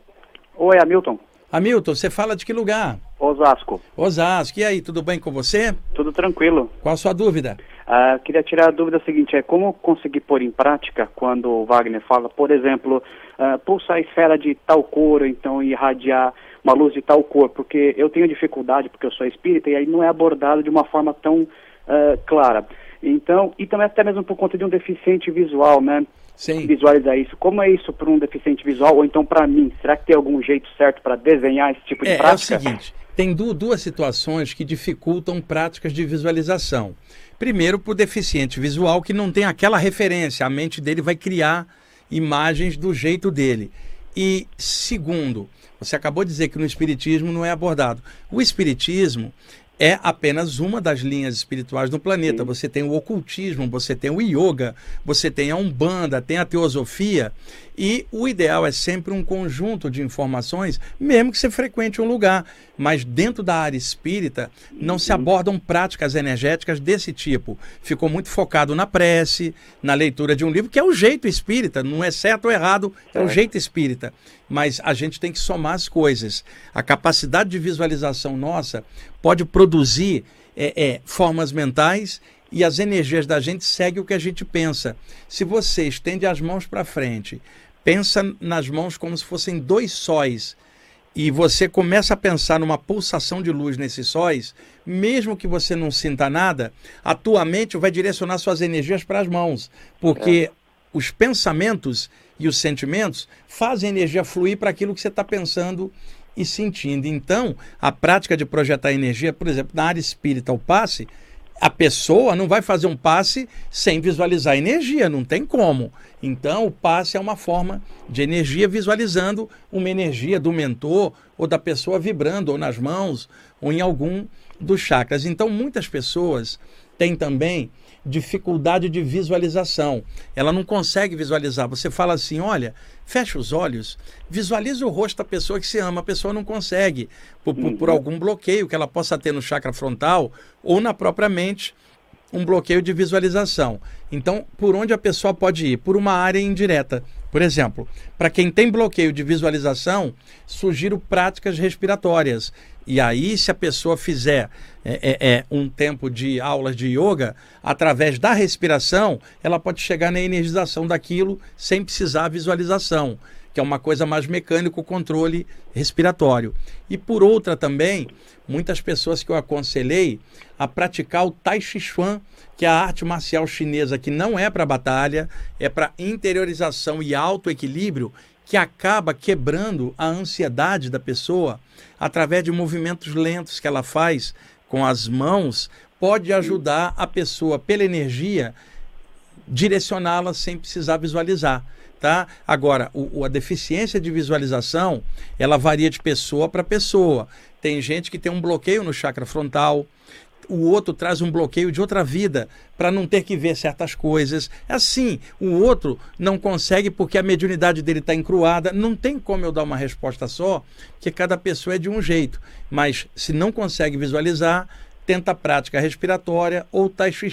Oi, Hamilton. Hamilton, você fala de que lugar? Osasco. Osasco. E aí, tudo bem com você? Tudo tranquilo. Qual a sua dúvida? Uh, queria tirar a dúvida seguinte, é como conseguir pôr em prática quando o Wagner fala, por exemplo, uh, pulsar a esfera de tal cor, então irradiar uma luz de tal cor, porque eu tenho dificuldade, porque eu sou espírita, e aí não é abordado de uma forma tão uh, clara. Então, e também até mesmo por conta de um deficiente visual, né? Sim. visualizar isso. Como é isso para um deficiente visual ou então para mim? Será que tem algum jeito certo para desenhar esse tipo de é, prática? É o seguinte, tem duas situações que dificultam práticas de visualização. Primeiro, para o deficiente visual que não tem aquela referência, a mente dele vai criar imagens do jeito dele. E segundo, você acabou de dizer que no Espiritismo não é abordado. O Espiritismo é apenas uma das linhas espirituais do planeta. Você tem o ocultismo, você tem o yoga, você tem a umbanda, tem a teosofia. E o ideal é sempre um conjunto de informações, mesmo que você frequente um lugar. Mas dentro da área espírita, não se abordam práticas energéticas desse tipo. Ficou muito focado na prece, na leitura de um livro, que é o jeito espírita, não é certo ou errado, é o jeito espírita. Mas a gente tem que somar as coisas. A capacidade de visualização nossa pode produzir é, é, formas mentais e as energias da gente seguem o que a gente pensa. Se você estende as mãos para frente, pensa nas mãos como se fossem dois sóis e você começa a pensar numa pulsação de luz nesses sóis, mesmo que você não sinta nada, a tua mente vai direcionar suas energias para as mãos, porque é. os pensamentos e os sentimentos fazem a energia fluir para aquilo que você está pensando e sentindo. Então, a prática de projetar energia, por exemplo, na área espírita, o passe, a pessoa não vai fazer um passe sem visualizar energia, não tem como. Então, o passe é uma forma de energia visualizando uma energia do mentor ou da pessoa vibrando ou nas mãos ou em algum dos chakras. Então, muitas pessoas têm também dificuldade de visualização. Ela não consegue visualizar. Você fala assim: olha, fecha os olhos, visualiza o rosto da pessoa que se ama. A pessoa não consegue, por, por, por uhum. algum bloqueio que ela possa ter no chakra frontal ou na própria mente um bloqueio de visualização. Então, por onde a pessoa pode ir? Por uma área indireta. Por exemplo, para quem tem bloqueio de visualização, sugiro práticas respiratórias. E aí, se a pessoa fizer é, é, é, um tempo de aulas de yoga, através da respiração, ela pode chegar na energização daquilo sem precisar visualização, que é uma coisa mais mecânico, controle respiratório. E por outra também, muitas pessoas que eu aconselhei a praticar o Tai Chi Chuan, que é a arte marcial chinesa que não é para batalha, é para interiorização e autoequilíbrio, que acaba quebrando a ansiedade da pessoa através de movimentos lentos que ela faz com as mãos, pode ajudar a pessoa pela energia direcioná-la sem precisar visualizar. Tá? Agora, o, a deficiência de visualização, ela varia de pessoa para pessoa. Tem gente que tem um bloqueio no chakra frontal, o outro traz um bloqueio de outra vida para não ter que ver certas coisas. É assim, o outro não consegue porque a mediunidade dele está encruada. Não tem como eu dar uma resposta só, que cada pessoa é de um jeito. Mas se não consegue visualizar, tenta prática respiratória ou Tai Chi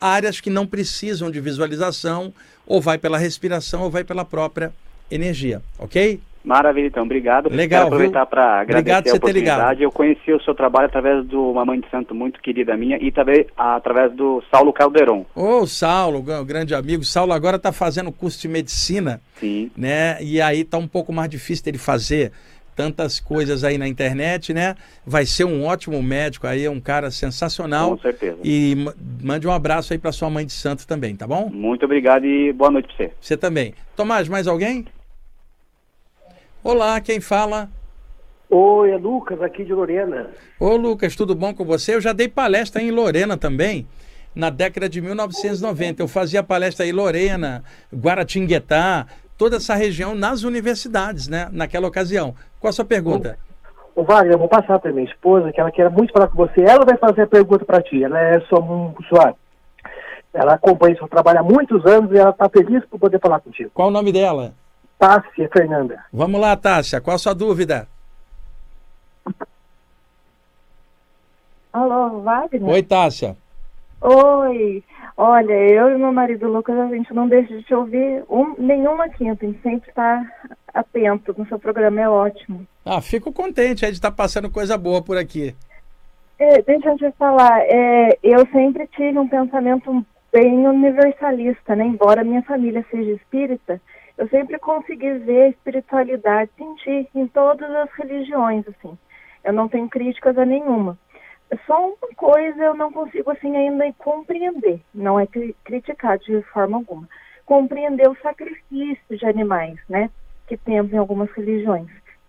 áreas que não precisam de visualização, ou vai pela respiração ou vai pela própria energia, ok? Maravilha, então, obrigado. Legal, Quero aproveitar para agradecer Obrigado por a você ter ligado. oportunidade. Eu conheci o seu trabalho através de uma mãe de santo muito querida minha e também através do Saulo Calderon. Ô, Saulo, um grande amigo. Saulo agora está fazendo curso de medicina, Sim. né? E aí tá um pouco mais difícil dele fazer tantas coisas aí na internet, né? Vai ser um ótimo médico aí, um cara sensacional. Com certeza. E ma- mande um abraço aí para sua mãe de santo também, tá bom? Muito obrigado e boa noite para você. Você também. Tomás, mais alguém? Olá, quem fala? Oi, é Lucas, aqui de Lorena. Ô Lucas, tudo bom com você? Eu já dei palestra em Lorena também, na década de 1990. Eu fazia palestra em Lorena, Guaratinguetá, toda essa região nas universidades, né? Naquela ocasião. Qual a sua pergunta? Ô, Wagner, eu vou passar para minha esposa, que ela quer muito falar com você. Ela vai fazer a pergunta para ti. Ela é sua um, usuária. Ela acompanha seu trabalho há muitos anos e ela está feliz por poder falar contigo. Qual o nome dela? Tássia Fernanda. Vamos lá, Tássia, qual a sua dúvida? Alô, Wagner? Oi, Tássia. Oi. Olha, eu e meu marido Lucas, a gente não deixa de te ouvir um, nenhuma quinta. A gente sempre está atento no seu programa, é ótimo. Ah, fico contente aí de estar passando coisa boa por aqui. É, deixa eu te falar, é, eu sempre tive um pensamento bem universalista, né? Embora minha família seja espírita, eu sempre consegui ver a espiritualidade, sentir em todas as religiões, assim. Eu não tenho críticas a nenhuma. Só uma coisa eu não consigo, assim, ainda compreender, não é cri- criticar de forma alguma, compreender o sacrifício de animais, né? Que temos em algumas religiões.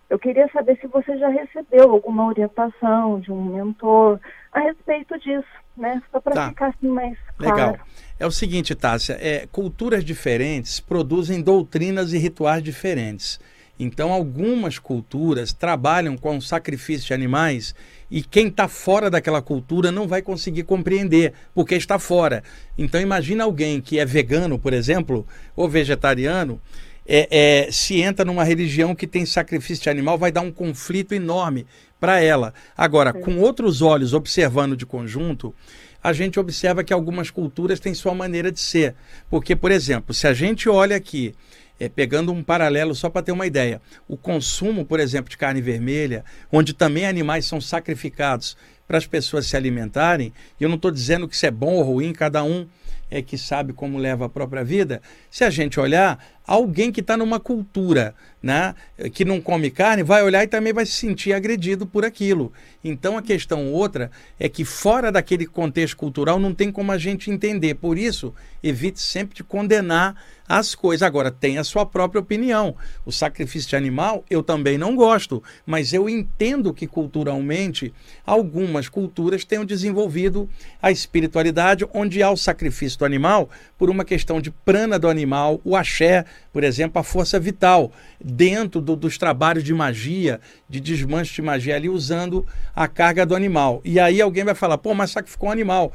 Eu queria saber se você já recebeu alguma orientação de um mentor a respeito disso, né? Só para Tá. ficar assim mais claro. Legal. É o seguinte, Tássia, é, culturas diferentes produzem doutrinas e rituais diferentes. Então, algumas culturas trabalham com o sacrifício de animais e quem está fora daquela cultura não vai conseguir compreender, porque está fora. Então, imagina alguém que é vegano, por exemplo, ou vegetariano, é, é, se entra numa religião que tem sacrifício de animal, vai dar um conflito enorme para ela. Agora, com outros olhos, observando de conjunto, a gente observa que algumas culturas têm sua maneira de ser. Porque, por exemplo, se a gente olha aqui, é, pegando um paralelo só para ter uma ideia, o consumo, por exemplo, de carne vermelha, onde também animais são sacrificados para as pessoas se alimentarem, eu não estou dizendo que isso é bom ou ruim, cada um é que sabe como leva a própria vida. Se a gente olhar, alguém que está numa cultura né, que não come carne vai olhar e também vai se sentir agredido por aquilo. Então a questão outra é que fora daquele contexto cultural não tem como a gente entender. Por isso, evite sempre de condenar as coisas. Agora, tem a sua própria opinião. O sacrifício de animal eu também não gosto, mas eu entendo que culturalmente algumas culturas tenham desenvolvido a espiritualidade onde há o sacrifício do animal por uma questão de prana do animal, o axé, por exemplo, a força vital, dentro do- dos trabalhos de magia, de desmanche de magia ali, usando a carga do animal. E aí alguém vai falar, pô, mas sacrificou um animal.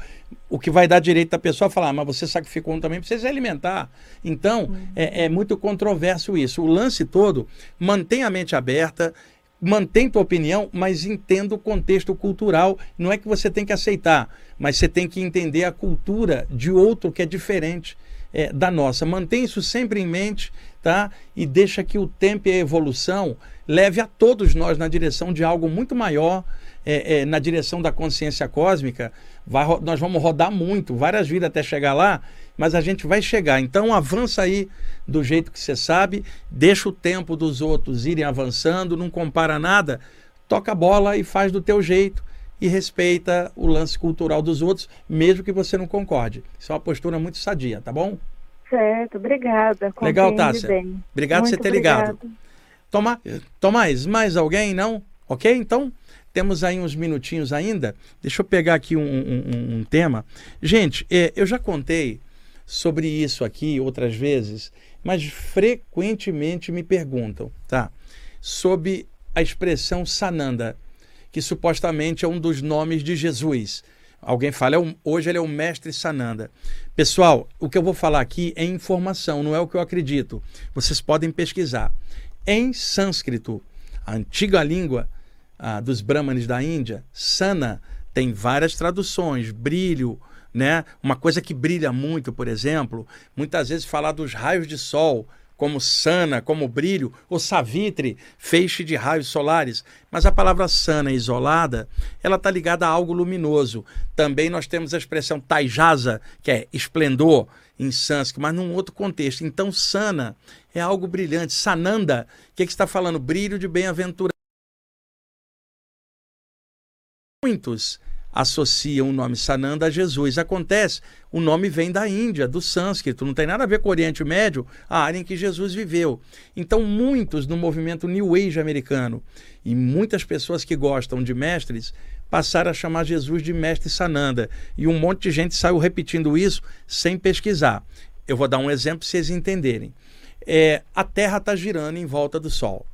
O que vai dar direito da pessoa a falar, "Ah, mas você sacrificou um também, precisa alimentar. Então, é, é muito controverso isso. O lance todo, mantém a mente aberta, mantém tua opinião, mas entenda o contexto cultural. Não é que você tem que aceitar, mas você tem que entender a cultura de outro que é diferente é, da nossa. Mantém isso sempre em mente, tá? E deixa que o tempo e a evolução leve a todos nós na direção de algo muito maior, é, é, na direção da consciência cósmica. Vai nós vamos rodar muito, várias vidas até chegar lá, mas a gente vai chegar. Então avança aí do jeito que você sabe, deixa o tempo dos outros irem avançando, não compara nada, toca a bola e faz do teu jeito e respeita o lance cultural dos outros, mesmo que você não concorde. Isso é uma postura muito sadia, tá bom? Certo, obrigada. Legal, Tássia. bem. Obrigado por você ter ligado. obrigada. Toma, Tomás, mais alguém? Não? Ok? Então, temos aí uns minutinhos ainda. Deixa eu pegar aqui um, um- um- um tema. Gente, é, eu já contei sobre isso aqui outras vezes, mas frequentemente me perguntam, tá? Sobre a expressão Sananda, que supostamente é um dos nomes de Jesus. Alguém fala, é hoje ele é o mestre Sananda. Pessoal, o que eu vou falar aqui é informação, não é o que eu acredito. Vocês podem pesquisar. Em sânscrito, a antiga língua ah, dos brahmanes da Índia, sana tem várias traduções, brilho, né? Uma coisa que brilha muito, por exemplo, muitas vezes falar dos raios de sol, como sana, como brilho, ou savitre, feixe de raios solares. Mas a palavra sana isolada, ela está ligada a algo luminoso. Também nós temos a expressão taijasa, que é esplendor em sânscrito, mas num outro contexto. Então, sana é algo brilhante. Sananda, o que, que está falando? Brilho de bem-aventurança. Muitos associam o nome Sananda a Jesus. Acontece, o nome vem da Índia, do sânscrito, não tem nada a ver com o Oriente Médio, a área em que Jesus viveu. Então, muitos no movimento New Age americano e muitas pessoas que gostam de mestres passaram a chamar Jesus de mestre Sananda. E um monte de gente saiu repetindo isso sem pesquisar. Eu vou dar um exemplo para vocês entenderem. É, a Terra está girando em volta do Sol.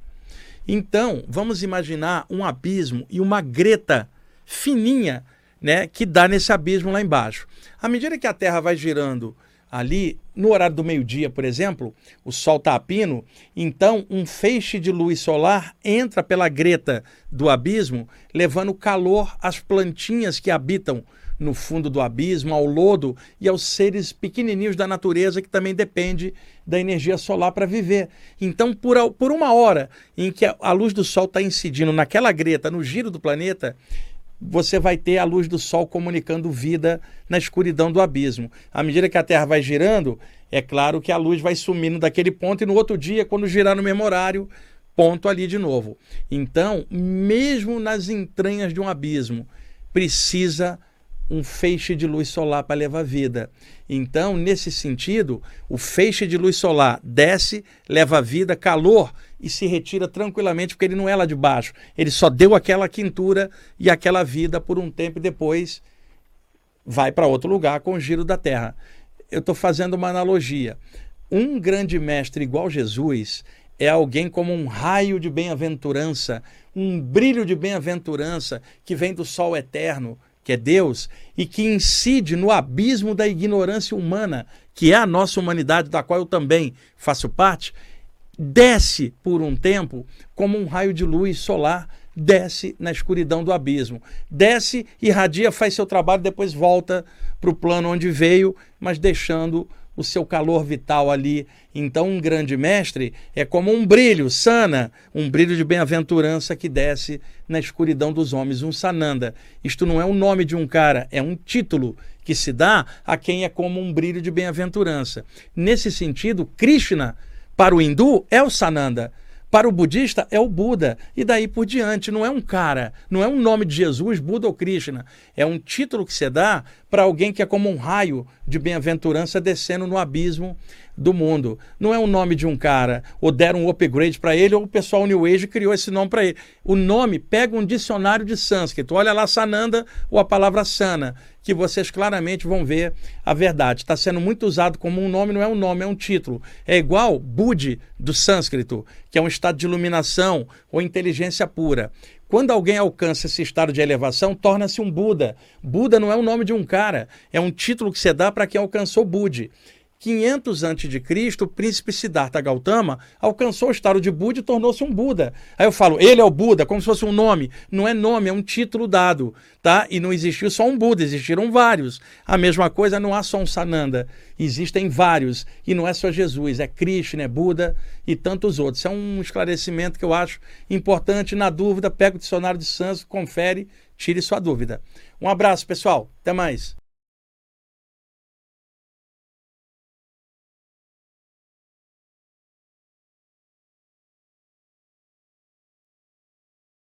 Então, vamos imaginar um abismo e uma greta fininha né, que dá nesse abismo lá embaixo. À medida que a Terra vai girando ali, no horário do meio-dia, por exemplo, o Sol está a pino, então um feixe de luz solar entra pela greta do abismo, levando calor às plantinhas que habitam no fundo do abismo, ao lodo e aos seres pequenininhos da natureza que também depende da energia solar para viver. Então, por, por uma hora em que a luz do Sol está incidindo naquela greta, no giro do planeta, você vai ter a luz do sol comunicando vida na escuridão do abismo. À medida que a Terra vai girando, é claro que a luz vai sumindo daquele ponto e no outro dia, quando girar no mesmo horário, ponto ali de novo. Então, mesmo nas entranhas de um abismo, precisa um feixe de luz solar para levar vida. Então, nesse sentido, o feixe de luz solar desce, leva vida, calor e se retira tranquilamente, porque ele não é lá de baixo. Ele só deu aquela quintura e aquela vida por um tempo e depois vai para outro lugar com o giro da Terra. Eu estou fazendo uma analogia. Um grande mestre igual Jesus é alguém como um raio de bem-aventurança, um brilho de bem-aventurança que vem do sol eterno, que é Deus, e que incide no abismo da ignorância humana, que é a nossa humanidade, da qual eu também faço parte, desce por um tempo como um raio de luz solar desce na escuridão do abismo. Desce, irradia, faz seu trabalho, depois volta para o plano onde veio, mas deixando o seu calor vital ali. Então, um grande mestre é como um brilho, sana, um brilho de bem-aventurança que desce na escuridão dos homens, um sananda. Isto não é o nome de um cara, é um título que se dá a quem é como um brilho de bem-aventurança. Nesse sentido, Krishna, para o hindu, é o sananda. Para o budista é o Buda e daí por diante. Não é um cara, não é um nome de Jesus, Buda ou Krishna. É um título que se dá para alguém que é como um raio de bem-aventurança descendo no abismo do mundo. Não é o nome de um cara, ou deram um upgrade para ele, ou o pessoal New Age criou esse nome para ele. O nome pega um dicionário de sânscrito. Olha lá Sananda ou a palavra sana que vocês claramente vão ver a verdade. Está sendo muito usado como um nome, não é um nome, é um título. É igual Budi do sânscrito, que é um estado de iluminação ou inteligência pura. Quando alguém alcança esse estado de elevação, torna-se um Buda. Buda não é o nome de um cara, é um título que você dá para quem alcançou Budi. 500 a.C., o príncipe Siddhartha Gautama alcançou o estado de Buda e tornou-se um Buda. Aí eu falo, ele é o Buda, como se fosse um nome. Não é nome, é um título dado, tá? E não existiu só um Buda, existiram vários. A mesma coisa, não há só um Sananda, existem vários. E não é só Jesus, é Krishna, é Buda e tantos outros. é um esclarecimento que eu acho importante. Na dúvida, pega o dicionário de Sanskrit, confere, tire sua dúvida. Um abraço, pessoal. Até mais.